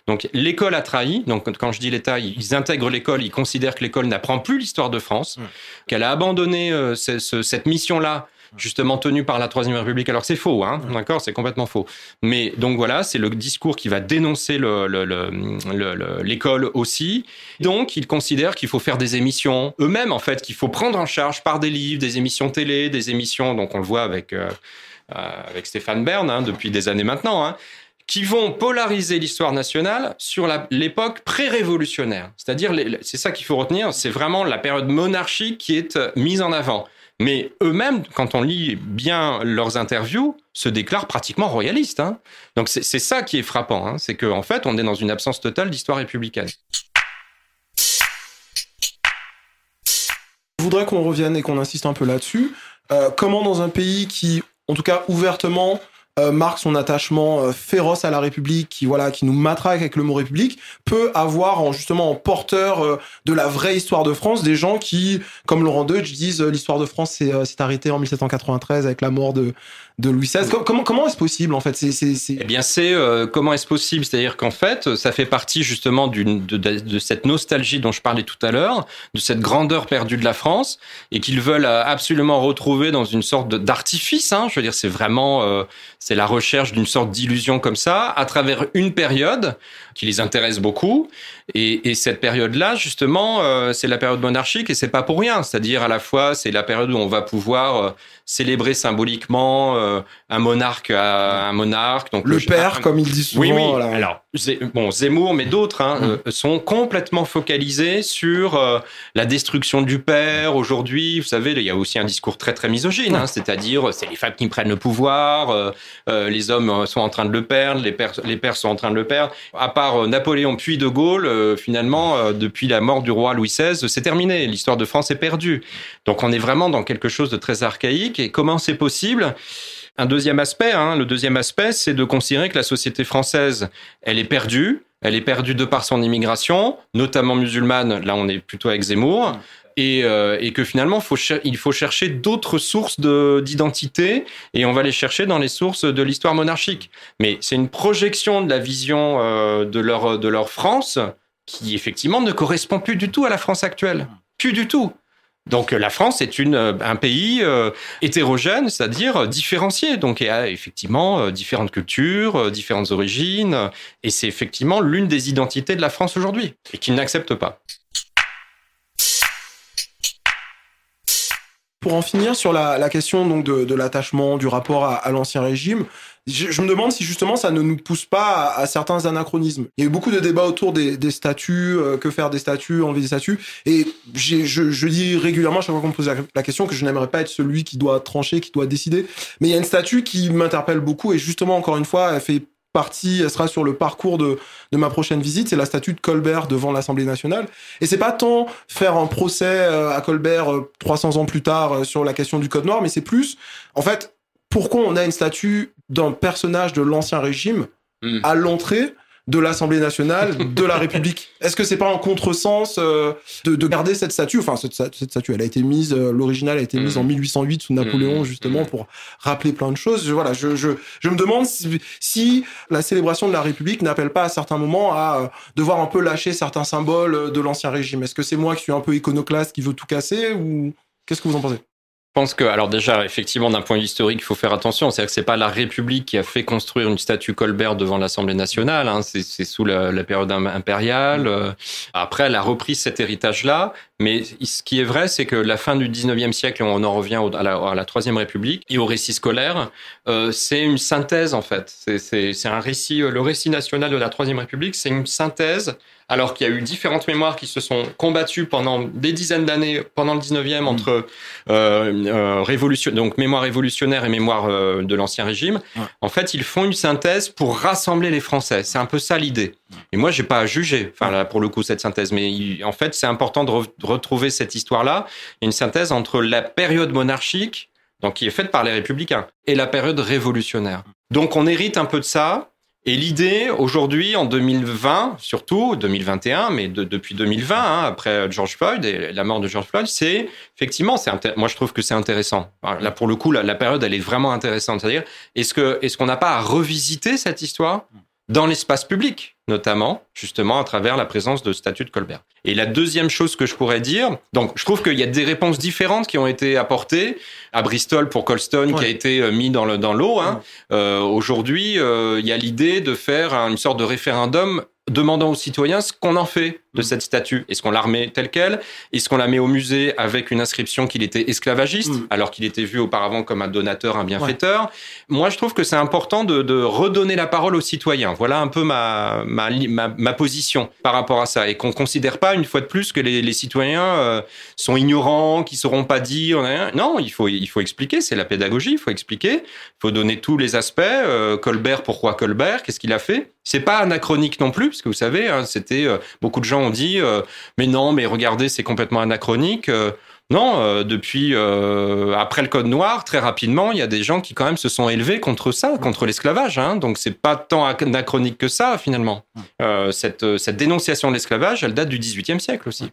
Donc l'école a trahi. Donc quand je dis l'État, ils intègrent l'école, ils considèrent que l'école n'apprend plus l'histoire de France, qu'elle a abandonné cette mission-là justement tenu par la Troisième République, alors c'est faux, hein, d'accord, c'est complètement faux. Mais donc voilà, c'est le discours qui va dénoncer l'école le, aussi. Donc ils considèrent qu'il faut faire des émissions eux-mêmes, en fait, qu'il faut prendre en charge par des livres, des émissions télé, des émissions, donc on le voit avec, euh, euh, avec Stéphane Bern hein, depuis des années maintenant, hein, qui vont polariser l'histoire nationale sur l'époque pré-révolutionnaire. C'est-à-dire, c'est ça qu'il faut retenir, c'est vraiment la période monarchique qui est euh, mise en avant. Mais eux-mêmes, quand on lit bien leurs interviews, se déclarent pratiquement royalistes. Hein. Donc c'est ça qui est frappant, hein. c'est qu'en fait, on est dans une absence totale d'histoire républicaine. Je voudrais qu'on revienne et qu'on insiste un peu là-dessus. Euh, comment dans un pays qui, en tout cas ouvertement, marque son attachement euh, féroce à la République, qui voilà, qui nous matraque avec le mot République, peut avoir en, justement en porteur euh, de la vraie histoire de France des gens qui, comme Laurent Deutsch, disent l'histoire de France s'est arrêtée en 1793 avec la mort de de Louis XVI. Comment, comment est-ce possible en fait c'est, Eh bien, c'est comment est-ce possible? C'est-à-dire qu'en fait, ça fait partie justement d'une, de, de, cette nostalgie dont je parlais tout à l'heure, de cette grandeur perdue de la France, et qu'ils veulent absolument retrouver dans une sorte d'artifice. Hein. Je veux dire, c'est vraiment c'est la recherche d'une sorte d'illusion comme ça à travers une période qui les intéresse beaucoup. Et, et cette période-là, justement, euh, c'est la période monarchique et c'est pas pour rien. C'est-à-dire à la fois, c'est la période où on va pouvoir euh, célébrer symboliquement euh, un monarque à un monarque. Donc le, père, comme il dit souvent. Oui, oui. Alors, bon, Zemmour, mais d'autres hein, mm. sont complètement focalisés sur la destruction du père. Aujourd'hui, vous savez, il y a aussi un discours très très misogyne. Hein, C'est-à-dire, c'est les femmes qui prennent le pouvoir, les hommes sont en train de le perdre, les pères, les pères sont en train de le perdre. À part Napoléon puis De Gaulle euh, finalement, euh, depuis la mort du roi Louis XVI, c'est terminé. L'histoire de France est perdue. Donc on est vraiment dans quelque chose de très archaïque. Et comment c'est possible? Un deuxième aspect, hein, le deuxième aspect, c'est de considérer que la société française, elle est perdue. Elle est perdue de par son immigration, notamment musulmane. Là, on est plutôt avec Zemmour. Et, euh, et, que finalement, il faut chercher d'autres sources d'identité et on va les chercher dans les sources de l'histoire monarchique. Mais c'est une projection de la vision euh, de, leur, de leur France qui effectivement ne correspond plus du tout à la France actuelle. Plus du tout. Donc la France est une, euh, un pays euh, hétérogène, c'est-à-dire différencié. Donc il y a effectivement euh, différentes cultures, différentes origines, et c'est effectivement l'une des identités de la France aujourd'hui, et qu'ils n'acceptent pas. Pour en finir sur la, la question donc de, de l'attachement, du rapport à, à l'ancien régime, je, me demande si justement ça ne nous pousse pas à, certains anachronismes. Il y a eu beaucoup de débats autour des, des statuts, euh, que faire des statuts, enlever des statuts, et je, je, dis régulièrement à chaque fois qu'on me pose la, question que je n'aimerais pas être celui qui doit trancher, qui doit décider. Mais il y a une statue qui m'interpelle beaucoup, et justement encore une fois, elle fait partie, elle sera sur le parcours de, de ma prochaine visite, c'est la statue de Colbert devant l'Assemblée nationale. Et c'est pas tant faire un procès euh, à Colbert 300 euh, ans plus tard euh, sur la question du Code noir, mais c'est plus, en fait, pourquoi on a une statue d'un personnage de l'ancien régime hmm. à l'entrée de l'Assemblée nationale, de la République. Est-ce que c'est pas un contresens euh, de, garder cette statue? Enfin, cette, statue, elle a été mise, euh, l'original a été mise en 1808 mm. sous Napoléon, mm. justement, mm. pour rappeler plein de choses. Je, voilà, je, je, je me demande si, la célébration de la République n'appelle pas à certains moments à euh, devoir un peu lâcher certains symboles de l'ancien régime. Est-ce que c'est moi qui suis un peu iconoclaste, qui veut tout casser, ou qu'est-ce que vous en pensez? Je pense que, alors déjà, effectivement, d'un point de vue historique, il faut faire attention. C'est-à-dire que c'est pas la République qui a fait construire une statue Colbert devant l'Assemblée nationale. Hein. C'est sous la, période impériale. Euh, après, elle a repris cet héritage-là. Mais ce qui est vrai, c'est que la fin du 19e siècle, on en revient à la, à la Troisième République et au récit scolaire, euh, c'est une synthèse, en fait. C'est un récit, euh, le récit national de la Troisième République, c'est une synthèse alors qu'il y a eu différentes mémoires qui se sont combattues pendant des dizaines d'années, pendant le 19e, entre euh, euh, révolution, donc mémoire révolutionnaire et mémoire euh, de l'Ancien Régime. En fait, ils font une synthèse pour rassembler les Français. C'est un peu ça l'idée. Et moi, j'ai pas à juger, enfin là, pour le coup, cette synthèse. Mais en fait, c'est important de, retrouver cette histoire-là. Une synthèse entre la période monarchique, donc qui est faite par les républicains, et la période révolutionnaire. Donc, on hérite un peu de ça Et l'idée, aujourd'hui, en 2020, surtout 2021, mais depuis 2020, hein, après George Floyd et la mort de George Floyd, c'est effectivement, c'est moi je trouve que c'est intéressant. Là, pour le coup, la, la, période, elle est vraiment intéressante. C'est-à-dire, est-ce que est-ce qu'on n'a pas à revisiter cette histoire? Dans l'espace public, notamment, justement, à travers la présence de statut de Colbert. Et la deuxième chose que je pourrais dire, donc je trouve qu'il y a des réponses différentes qui ont été apportées à Bristol pour Colston, qui a été euh, mis dans le dans l'eau. Hein. Euh, Aujourd'hui, euh, il y a l'idée de faire une sorte de référendum demandant aux citoyens ce qu'on en fait de mm. cette statue. Est-ce qu'on la remet telle qu'elle? Est-ce qu'on la met au musée avec une inscription qu'il était esclavagiste, mm. alors qu'il était vu auparavant comme un donateur, un bienfaiteur? Moi, je trouve que c'est important de, de, redonner la parole aux citoyens. Voilà un peu ma, ma, ma, position par rapport à ça. Et qu'on considère pas, une fois de plus, que les, les citoyens euh, sont ignorants, qu'ils sauront pas dire. Non, il faut, il faut expliquer. C'est la pédagogie. Il faut expliquer. Il faut donner tous les aspects. Euh, Colbert, pourquoi Colbert? Qu'est-ce qu'il a fait? C'est pas anachronique non plus, parce que vous savez, hein, c'était euh, beaucoup de gens on dit euh, mais non, mais regardez, c'est complètement anachronique. Euh, non, euh, depuis après le Code Noir, très rapidement, il y a des gens qui quand même se sont élevés contre ça, contre l'esclavage. Hein, donc c'est pas tant anachronique que ça finalement. cette, cette dénonciation de l'esclavage, elle date du XVIIIe siècle aussi.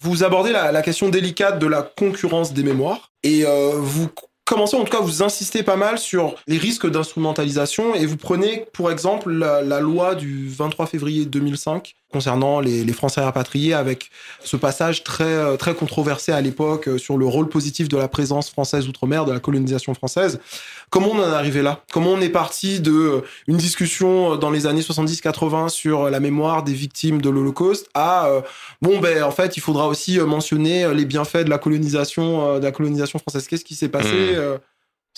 Vous abordez la, la, question délicate de la concurrence des mémoires et vous commencez en tout cas vous insistez pas mal sur les risques d'instrumentalisation et vous prenez pour exemple la, la, loi du 23 février 2005 concernant les, les, Français rapatriés avec ce passage très, euh, très controversé à l'époque euh, sur le rôle positif de la présence française outre-mer, de la colonisation française. Comment on en est arrivé là? Comment on est parti de euh, une discussion dans les années 70-80 sur la mémoire des victimes de l'Holocauste à bon ben en fait il faudra aussi mentionner les bienfaits de la colonisation de la colonisation française. Qu'est-ce qui s'est passé mmh.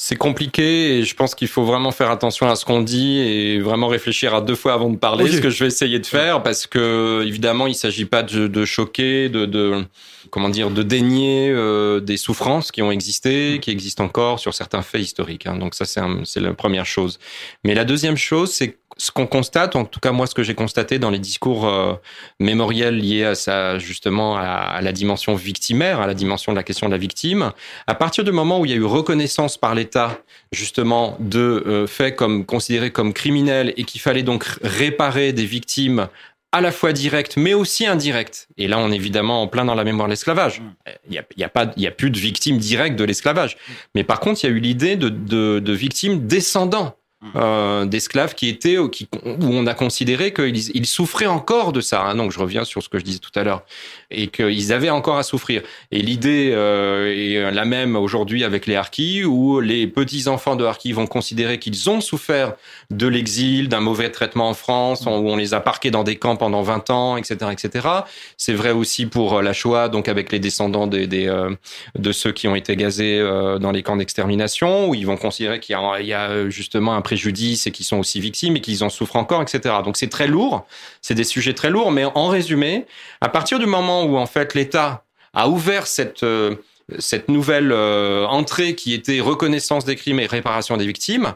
C'est compliqué et je pense qu'il faut vraiment faire attention à ce qu'on dit et vraiment réfléchir à deux fois avant de parler, ce que je vais essayer de faire parce que évidemment il s'agit pas de, de choquer, de, de, comment dire, de dénier euh, des souffrances qui ont existé, qui existent encore sur certains faits historiques. Hein. Donc ça c'est la première chose. Mais la deuxième chose c'est ce qu'on constate, en tout cas moi ce que j'ai constaté dans les discours euh, mémoriels liés à ça justement à, la dimension victimaire, à la dimension de la question de la victime, à partir du moment où il y a eu reconnaissance par l'État justement de euh, faits comme considérés comme criminels et qu'il fallait donc réparer des victimes à la fois directes mais aussi indirectes. Et là, on est évidemment en plein dans la mémoire de l'esclavage. Il y a, y a, pas, il y a plus de victimes directes de l'esclavage. Mais par contre, il y a eu l'idée de, de, de victimes descendants euh, d'esclaves qui étaient qui, où on a considéré qu'ils ils souffraient encore de ça. Hein. Donc je reviens sur ce que je disais tout à l'heure et qu'ils avaient encore à souffrir. Et l'idée euh, est la même aujourd'hui avec les harkis où les petits enfants de harkis vont considérer qu'ils ont souffert de l'exil, d'un mauvais traitement en France, où on les a parqués dans des camps pendant 20 ans, etc., etc. C'est vrai aussi pour la Shoah, donc avec les descendants des, des euh, de ceux qui ont été gazés euh, dans les camps d'extermination, où ils vont considérer qu'il y, y a justement un préjudice et qu'ils sont aussi victimes et qu'ils en souffrent encore, etc. Donc c'est très lourd, c'est des sujets très lourds, mais en résumé, à partir du moment où en fait l'État a ouvert cette euh, cette nouvelle euh, entrée qui était reconnaissance des crimes et réparation des victimes,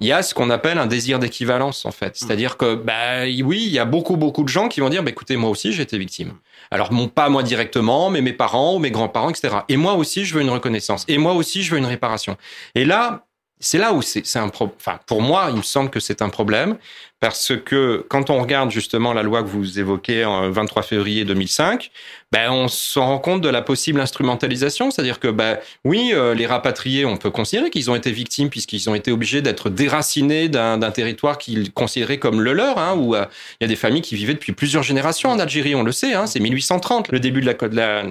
il y a ce qu'on appelle un désir d'équivalence en fait. C'est-à-dire que bah oui, il y a beaucoup beaucoup de gens qui vont dire bah, écoutez moi aussi j'ai été victime. Alors mon pas moi directement, mais mes parents ou mes grands-parents etc. Et moi aussi je veux une reconnaissance. Et moi aussi je veux une réparation. Et là c'est là où c'est un problème. Enfin, pour moi, il me semble que c'est un problème parce que quand on regarde justement la loi que vous évoquez en 23 février 2005, ben on se rend compte de la possible instrumentalisation, c'est-à-dire que ben oui, euh, les rapatriés, on peut considérer qu'ils ont été victimes puisqu'ils ont été obligés d'être déracinés d'un territoire qu'ils considéraient comme le leur, hein, où euh, il y a des familles qui vivaient depuis plusieurs générations en Algérie, on le sait, hein, c'est 1830 le début de la, de la,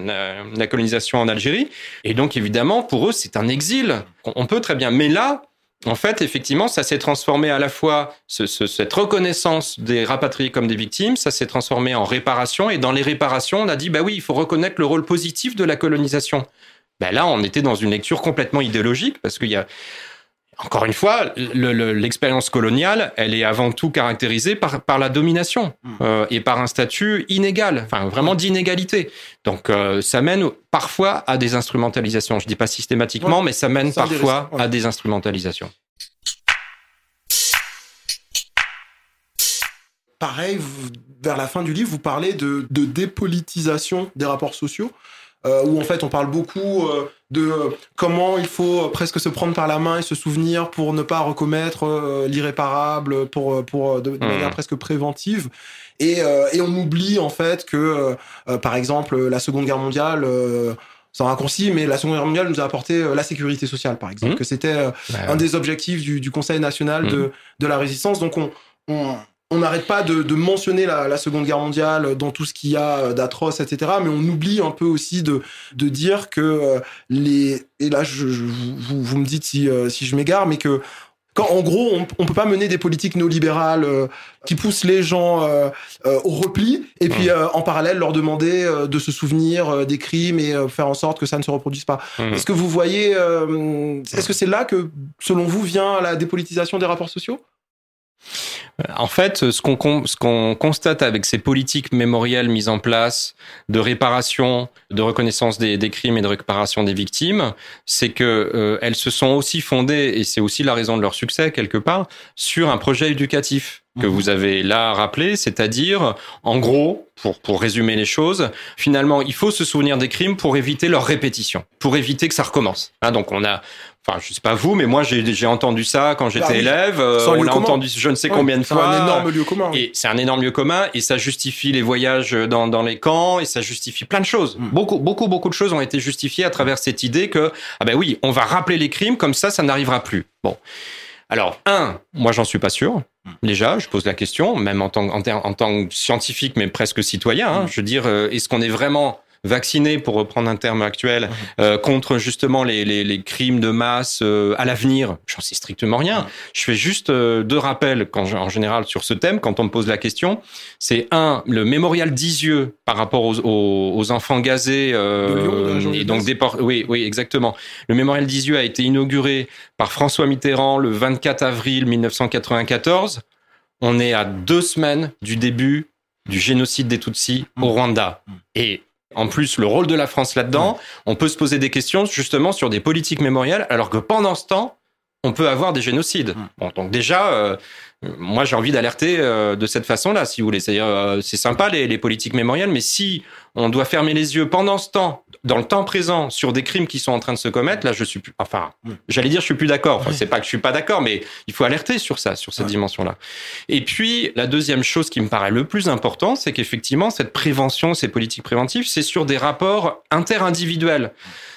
la colonisation en Algérie, et donc évidemment pour eux c'est un exil. On peut très bien, mais là en fait, effectivement, ça s'est transformé à la fois, ce, cette reconnaissance des rapatriés comme des victimes, ça s'est transformé en réparation. Et dans les réparations, on a dit, bah oui, il faut reconnaître le rôle positif de la colonisation. Ben là, on était dans une lecture complètement idéologique parce qu'il y a, encore une fois, l'expérience coloniale, elle est avant tout caractérisée par, par la domination hmm. euh, et par un statut inégal, enfin vraiment d'inégalité. Donc euh, ça mène parfois à des instrumentalisations. Je dis pas systématiquement, mais ça mène parfois à des instrumentalisations. Pareil, vers la fin du livre, vous parlez de, de dépolitisation des rapports sociaux. Où en fait on parle beaucoup de comment il faut presque se prendre par la main et se souvenir pour ne pas recommettre l'irréparable, pour, pour de, mmh. manière presque préventive. Et, et, on oublie en fait que, par exemple, la Seconde Guerre mondiale c'est un raccourci, mais la Seconde Guerre mondiale nous a apporté euh, la sécurité sociale, par exemple, mmh. que c'était euh, bah un des objectifs du, du Conseil national de, mmh. de, la résistance. Donc on on n'arrête pas de, de mentionner la, la, Seconde Guerre mondiale dans tout ce qu'il y a d'atroce, etc. Mais on oublie un peu aussi de, de dire que euh, les et là je, vous, vous, me dites si, si je m'égare, mais que quand, en gros, on, on peut pas mener des politiques néolibérales euh, qui poussent les gens euh, euh, au repli et puis mmh. en parallèle leur demander de se souvenir des crimes et faire en sorte que ça ne se reproduise pas. Mmh. Est-ce que vous voyez, est-ce que c'est là que, selon vous, vient la dépolitisation des rapports sociaux? En fait, ce qu'on ce qu'on constate avec ces politiques mémorielles mises en place de réparation, de reconnaissance des, des crimes et de réparation des victimes, c'est que euh, elles se sont aussi fondées et c'est aussi la raison de leur succès quelque part sur un projet éducatif que mhm. vous avez là rappelé, c'est-à-dire, en gros, pour, pour résumer les choses, finalement, il faut se souvenir des crimes pour éviter leur répétition, pour éviter que ça recommence. Hein, donc on a, Enfin, je sais pas vous, mais moi j'ai entendu ça quand j'étais bah élève. Euh, on l'a entendu je ne sais combien fois. C'est un énorme lieu commun. Et c'est un énorme lieu commun et ça justifie les voyages dans, dans les camps et ça justifie plein de choses. Hmm. Beaucoup beaucoup beaucoup de choses ont été justifiées à travers cette idée que ah ben oui, on va rappeler les crimes comme ça, ça n'arrivera plus. Bon. Alors, un, moi j'en suis pas sûr. Hmm. Déjà, je pose la question, même en tant, en, en tant que scientifique, mais presque citoyen. Hein, hmm. Je veux dire, euh, est-ce qu'on est vraiment vaccinés, pour reprendre un terme actuel, mhm. euh, contre justement les, les, les, crimes de masse euh, à l'avenir. J'en sais strictement rien. Je fais juste euh, deux rappels quand, en général sur ce thème quand on me pose la question. C'est un, le mémorial d'Isieux par rapport aux, aux, aux enfants gazés et donc. Oui, oui, exactement. Le mémorial d'Isieux a été inauguré par François Mitterrand le 24 avril 1994. On est à deux semaines du début du génocide des Tutsis au mm. Rwanda. Et en plus le rôle de la France là-dedans, on peut se poser des questions justement sur des politiques mémoriales, alors que pendant ce temps, on peut avoir des génocides. Bon, donc déjà, euh, moi j'ai envie d'alerter euh, de cette façon-là, si vous voulez. C'est-à-dire, euh, c'est sympa les, les, politiques mémoriales, mais si on doit fermer les yeux pendant ce temps, dans le temps présent, sur des crimes qui sont en train de se commettre, là je suis plus, enfin, j'allais dire je suis plus d'accord. Enfin, c'est pas que je suis pas d'accord, mais il faut alerter sur ça, sur cette dimension-là. Et puis la deuxième chose qui me paraît le plus important, c'est qu'effectivement cette prévention, ces politiques préventives, c'est sur des rapports interindividuels.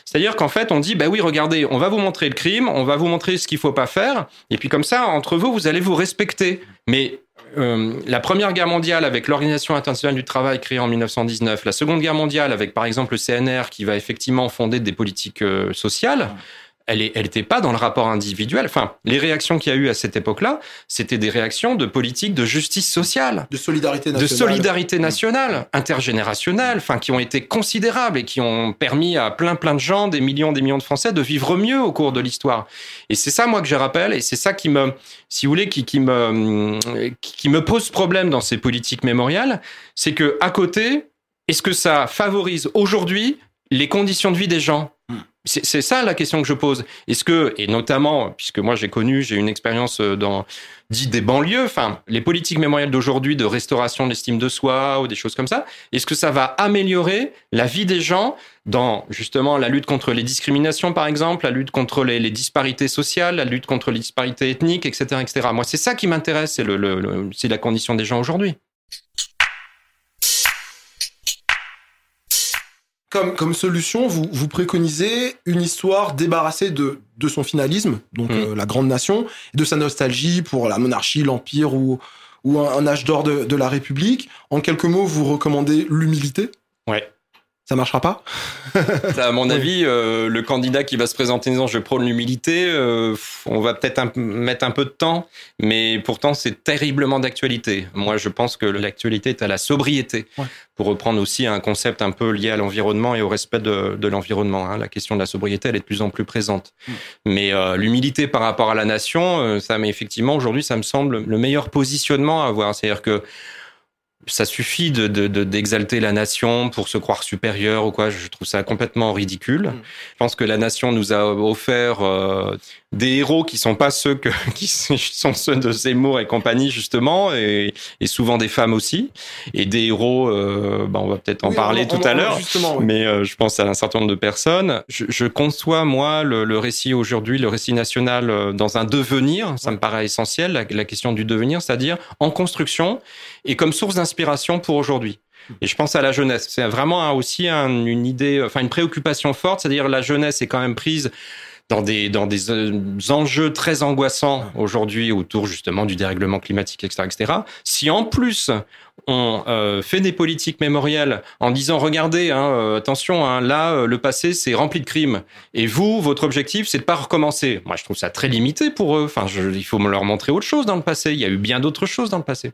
C'est-à-dire qu'en fait, on dit, bah oui, regardez, on va vous montrer le crime, on va vous montrer ce qu'il faut pas faire, et puis comme ça, entre vous, vous allez vous respecter. Mais euh, la Première Guerre mondiale avec l'Organisation internationale du travail créée en 1919, la Seconde Guerre mondiale avec par exemple le CNR qui va effectivement fonder des politiques euh, sociales, elle n'était pas dans le rapport individuel. Enfin, les réactions qu'il y a eu à cette époque-là, c'était des réactions de politique de justice sociale, de solidarité nationale, de solidarité nationale, intergénérationnelle, enfin, qui ont été considérables et qui ont permis à plein plein de gens, des millions, des millions de Français, de vivre mieux au cours de l'histoire. Et c'est ça, moi, que je rappelle, et c'est ça qui me, si vous voulez, qui, qui me, qui me pose problème dans ces politiques mémoriales, c'est que à côté, est-ce que ça favorise aujourd'hui les conditions de vie des gens? C'est ça la question que je pose. Est-ce que, et notamment, puisque moi j'ai connu, j'ai une expérience euh, dans dit des banlieues, enfin les politiques mémorielles d'aujourd'hui de restauration de l'estime de soi ou des choses comme ça, est-ce que ça va améliorer la vie des gens dans justement la lutte contre les discriminations par exemple, la lutte contre les, les disparités sociales, la lutte contre les disparités ethniques, etc., etc. Moi c'est ça qui m'intéresse, c'est le, le, c'est la condition des gens aujourd'hui. Comme, solution, vous, vous préconisez une histoire débarrassée de, de son finalisme, donc mm. euh, la grande nation, de sa nostalgie pour la monarchie, l'empire ou, ou un, âge d'or de, de, la République. En quelques mots, vous recommandez l'humilité? Ça marchera pas. à mon avis, euh, le candidat qui va se présenter en disant je prône l'humilité, euh, on va peut-être mettre un peu de temps, mais pourtant c'est terriblement d'actualité. Moi, je pense que l'actualité est à la sobriété, pour reprendre aussi un concept un peu lié à l'environnement et au respect de, de l'environnement. Hein. La question de la sobriété, elle est de plus en plus présente. Mm. Mais euh, l'humilité par rapport à la nation, ça, mais effectivement, aujourd'hui, ça me semble le meilleur positionnement à avoir. C'est-à-dire que ça suffit de d'exalter la nation pour se croire supérieur ou quoi. Je trouve ça complètement ridicule. Mm. Je pense que la nation nous a offert euh, des héros qui sont pas ceux que qui sont ceux de Zemmour et compagnie justement, et, et souvent des femmes aussi, et des héros. Euh, bah on va peut-être en parler tout à l'heure. Mais euh, je pense à un certain nombre de personnes. Je, je conçois moi le, le récit aujourd'hui, le récit national euh, dans un devenir. Ça me paraît essentiel, la, la question du devenir, c'est-à-dire en construction et comme source d'inspiration pour aujourd'hui. Et je pense à la jeunesse. C'est vraiment aussi une idée, enfin une préoccupation forte, c'est-à-dire la jeunesse est quand même prise dans des dans des euh, enjeux très angoissants aujourd'hui autour justement du dérèglement climatique, etc., etc. Si en plus on euh, fait des politiques mémorielles en disant regardez, hein, euh, attention, hein, là le passé c'est rempli de crimes et vous votre objectif c'est de pas recommencer. Moi je trouve ça très limité pour eux. Enfin, il faut leur montrer autre chose dans le passé. Il y a eu bien d'autres choses dans le passé.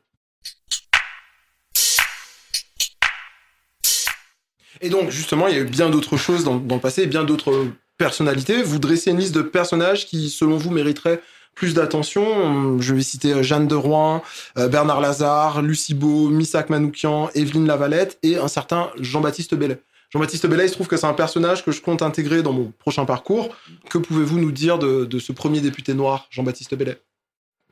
Et donc, justement, il y a eu bien d'autres choses dans, le passé, bien d'autres personnalités. Vous dressez une liste de personnages qui, selon vous, mériteraient plus d'attention. Je vais citer Jeanne de Rouen, euh, Bernard Lazare, Lucie Beau, Manoukian, Evelyne Lavalette et un certain Jean-Baptiste Bellet. Jean-Baptiste Bellet, il se trouve que c'est un personnage que je compte intégrer dans mon prochain parcours. Que pouvez-vous nous dire de, de ce premier député noir, Jean-Baptiste Bellet?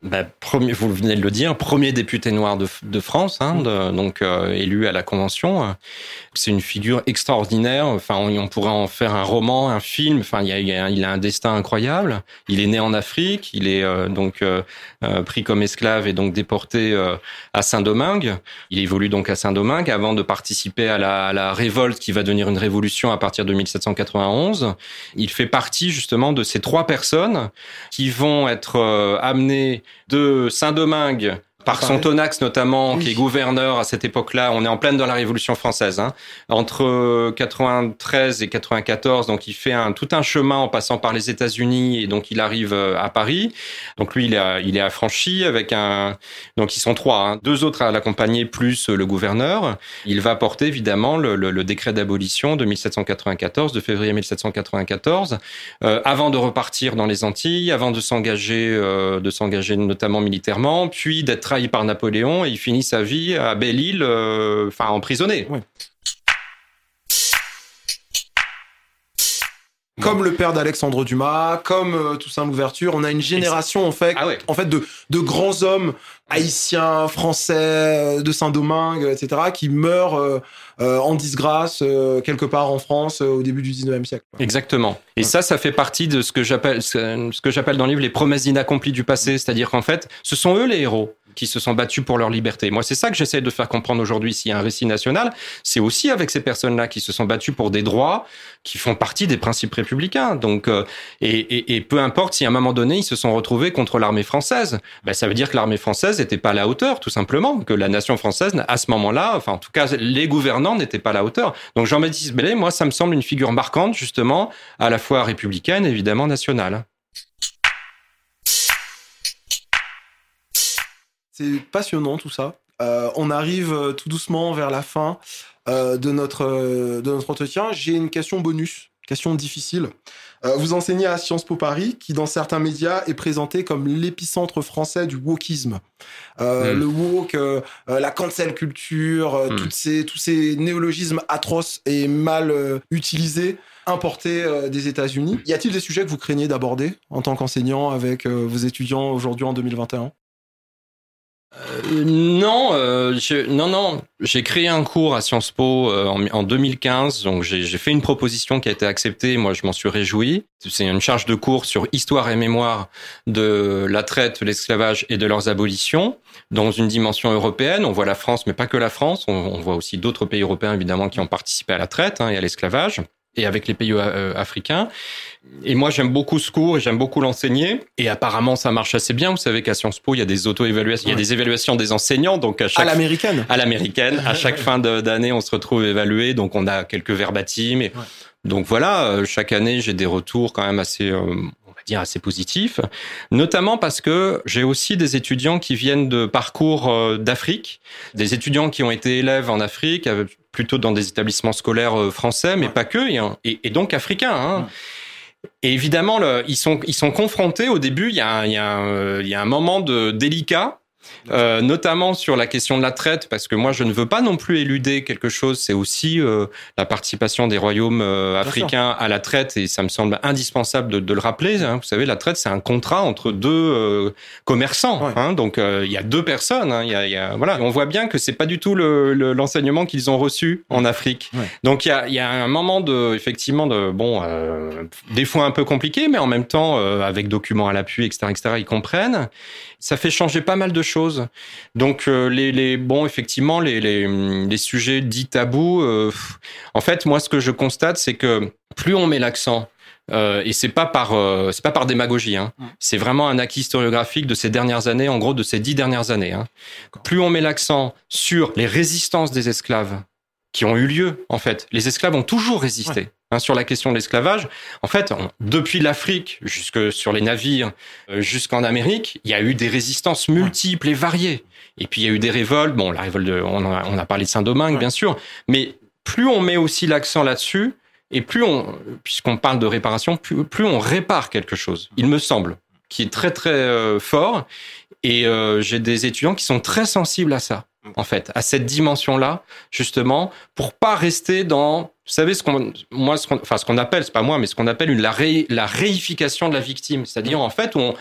Bah, premier, vous venez de le dire, premier député noir de, de France, hein, de, donc euh, élu à la Convention. C'est une figure extraordinaire. Enfin, on, on, pourrait en faire un roman, un film. Enfin, il, a, il, a, il a un destin incroyable. Il est né en Afrique. Il est euh, donc euh, pris comme esclave et donc déporté à Saint-Domingue. Il évolue donc à Saint-Domingue avant de participer à la, à la, révolte qui va devenir une révolution à partir de 1791. Il fait partie justement de ces trois personnes qui vont être amenées de Saint-Domingue par son Tonax notamment, qui est gouverneur à cette époque-là. On est en pleine dans la Révolution française. Hein. Entre 93 et 94, donc il fait un, tout un chemin en passant par les États-Unis et donc il arrive euh, à Paris. Donc lui, il, a, il est affranchi avec un... Donc ils sont trois, hein. deux autres à l'accompagner plus le gouverneur. Il va porter évidemment le, le, le décret d'abolition de 1794, de février 1794, euh, avant de repartir dans les Antilles, avant de s'engager, euh, de s'engager notamment militairement, puis d'être trahi par Napoléon et il finit sa vie à Belle-Île, euh, enfin emprisonné. Comme le père d'Alexandre Dumas, comme euh, Toussaint Louverture, on a une génération en fait, ah en fait de, de grands hommes haïtiens, français, euh, de Saint-Domingue, etc., qui meurent euh, en disgrâce quelque part en France au début du 19e siècle. Exactement. Et ça, ça fait partie de ce que j'appelle ce que j'appelle dans le livre les promesses inaccomplies du passé, c'est-à-dire qu'en fait, ce sont eux les héros qui se sont battus pour leur liberté. Moi, c'est ça que j'essaie de faire comprendre aujourd'hui. S'il y a un récit national, c'est aussi avec ces personnes-là qui se sont battues pour des droits qui font partie des principes républicains. Donc, euh, et, et, et, peu importe si à un moment donné ils se sont retrouvés contre l'armée française, ben, ça veut dire que l'armée française n'était pas à la hauteur, tout simplement, que la nation française à ce moment-là, enfin en tout cas les gouvernants n'étaient pas à la hauteur. Donc Jean-Baptiste Bellet, moi, ça me semble une figure marquante justement, à la fois républicaine, évidemment nationale. C'est passionnant tout ça. Euh, on arrive euh, tout doucement vers la fin euh, de, notre, euh, de notre entretien. J'ai une question bonus, question difficile. Vous enseignez à Sciences Po Paris, qui dans certains médias est présenté comme l'épicentre français du wokisme. Euh, mm. Le woke, la cancel culture, mm. toutes ces, tous ces néologismes atroces et mal utilisés importés des États-Unis. Y a-t-il des sujets que vous craignez d'aborder en tant qu'enseignant avec vos étudiants aujourd'hui en 2021 euh, non, euh, je, non, non. J'ai créé un cours à Sciences Po euh, en, en, 2015, donc j'ai fait une proposition qui a été acceptée. Moi, je m'en suis réjoui. C'est une charge de cours sur histoire et mémoire de la traite, l'esclavage et de leurs abolitions dans une dimension européenne. On voit la France, mais pas que la France. On, on voit aussi d'autres pays européens évidemment qui ont participé à la traite hein, et à l'esclavage et avec les pays euh, africains. Et moi, j'aime beaucoup ce cours et j'aime beaucoup l'enseigner. Et apparemment, ça marche assez bien. Vous savez qu'à Sciences Po, il y a des auto-évaluations, il y a des évaluations des enseignants. Donc à chaque à l'américaine. À l'américaine. à chaque fin d'année, on se retrouve évalué. Donc on a quelques verbatims. Et... Donc voilà, euh, chaque année, j'ai des retours quand même assez, euh, on va dire assez positifs. Notamment parce que j'ai aussi des étudiants qui viennent de parcours d'Afrique, des étudiants qui ont été élèves en Afrique, plutôt dans des établissements scolaires euh, français, mais pas que, et, et donc africains. Hein. Et évidemment, le, ils sont ils sont confrontés au début. Il y a il y a, il y a un moment de délicat Euh, notamment sur la question de la traite, parce que moi je ne veux pas non plus éluder quelque chose, c'est aussi euh, la participation des royaumes euh, africains à la traite, et ça me semble indispensable de, de le rappeler. Hein. Vous savez, la traite, c'est un contrat entre deux commerçants, Ouais. hein. donc il y a deux personnes. Hein. Y a, il y a- voilà, on voit bien que c'est pas du tout le- le- l'enseignement qu'ils ont reçu en Afrique. Ouais. Donc il y a, y a un moment de, effectivement, de bon, des fois un peu compliqué, mais en même temps avec documents à l'appui, etc., etc., ils comprennent. Ça fait changer pas mal de choses. Donc euh, les, les bon, effectivement, les, les, les sujets dits tabous. euh, en fait, moi, ce que je constate, c'est que plus on met l'accent euh, et c'est pas par euh, c'est pas par démagogie. Hein. C'est vraiment un acquis historiographique de ces dernières années, en gros de ces dix dernières années. Hein. Plus on met l'accent sur les résistances des esclaves qui ont eu lieu, en fait, les esclaves ont toujours résisté. hein, sur la question de l'esclavage, en fait, on- depuis l'Afrique jusque sur les navires, euh, jusqu'en Amérique, il y a eu des résistances multiples et variées. Et puis il y a eu des révoltes. Bon, la révolte, de, on, a, on a parlé de Saint-Domingue, Ouais. bien sûr, mais plus on met aussi l'accent là-dessus, et plus on, puisqu'on parle de réparation, plus, plus on répare quelque chose, il me semble, qui est très très euh, fort. Et euh, j'ai des étudiants qui sont très sensibles à ça, en fait, à cette dimension-là, justement, pour pas rester dans, vous savez, ce qu'on, moi, ce qu'on, enfin, ce qu'on appelle, c'est pas moi, mais ce qu'on appelle une, la, ré- la réification de la victime. C'est-à-dire, en fait, on,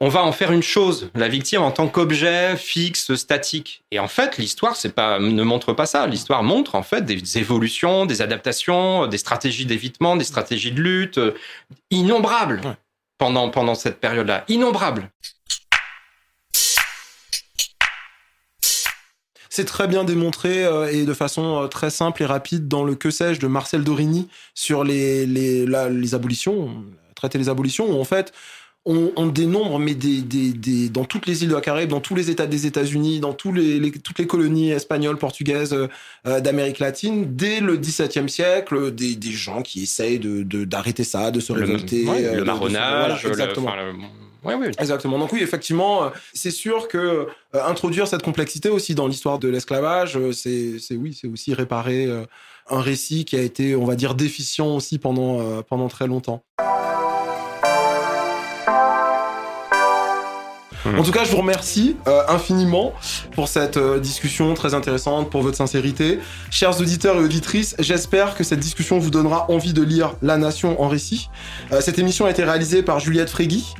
on va en faire une chose, la victime en tant qu'objet fixe, statique. Et en fait, l'histoire, c'est pas, ne montre pas ça. L'histoire montre, en fait, des évolutions, des adaptations, des stratégies d'évitement, des stratégies de lutte, euh, innombrables. Pendant, pendant cette période-là, innombrables. C'est très bien démontré euh, et de façon euh, très simple et rapide dans le que sais-je de Marcel Dorini sur les, les, la- les abolitions, traiter les abolitions, où en fait on, on dénombre mais des, des, des, dans toutes les îles de la Caraïbe, dans tous les États des États-Unis, dans tous les, les- toutes les colonies espagnoles, portugaises euh, d'Amérique latine, dès le XVIIe siècle, des, des gens qui essayent de de- d'arrêter ça, de se Le, révolter, ouais, euh, de- le de- marronnage, voilà, le- exactement. le- ouais, ouais. Exactement. Donc oui, effectivement, euh, c'est sûr que euh, introduire cette complexité aussi dans l'histoire de l'esclavage, euh, c'est c'est oui, c'est aussi réparer un récit qui a été, on va dire, déficient aussi pendant pendant très longtemps. En tout cas, je vous remercie euh, infiniment pour cette euh, discussion très intéressante, pour votre sincérité. Chers auditeurs et auditrices, j'espère que cette discussion vous donnera envie de lire La Nation en récit. Euh, cette émission a été réalisée par Juliette Frégui,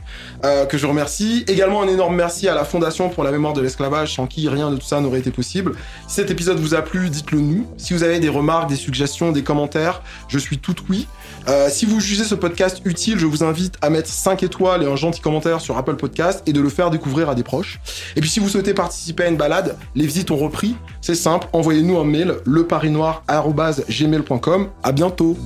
que je remercie. Également un énorme merci à la Fondation pour la mémoire de l'esclavage, sans qui rien de tout ça n'aurait été possible. Si cet épisode vous a plu, dites-le nous. Si vous avez des remarques, des suggestions, des commentaires, je suis tout oui. Euh, si vous jugez ce podcast utile, je vous invite à mettre 5 étoiles et un gentil commentaire sur Apple Podcast et de le faire découvrir à des proches. Et puis si vous souhaitez participer à une balade, les visites ont repris. C'est simple, envoyez-nous un mail leparinoir@gmail.com. À bientôt.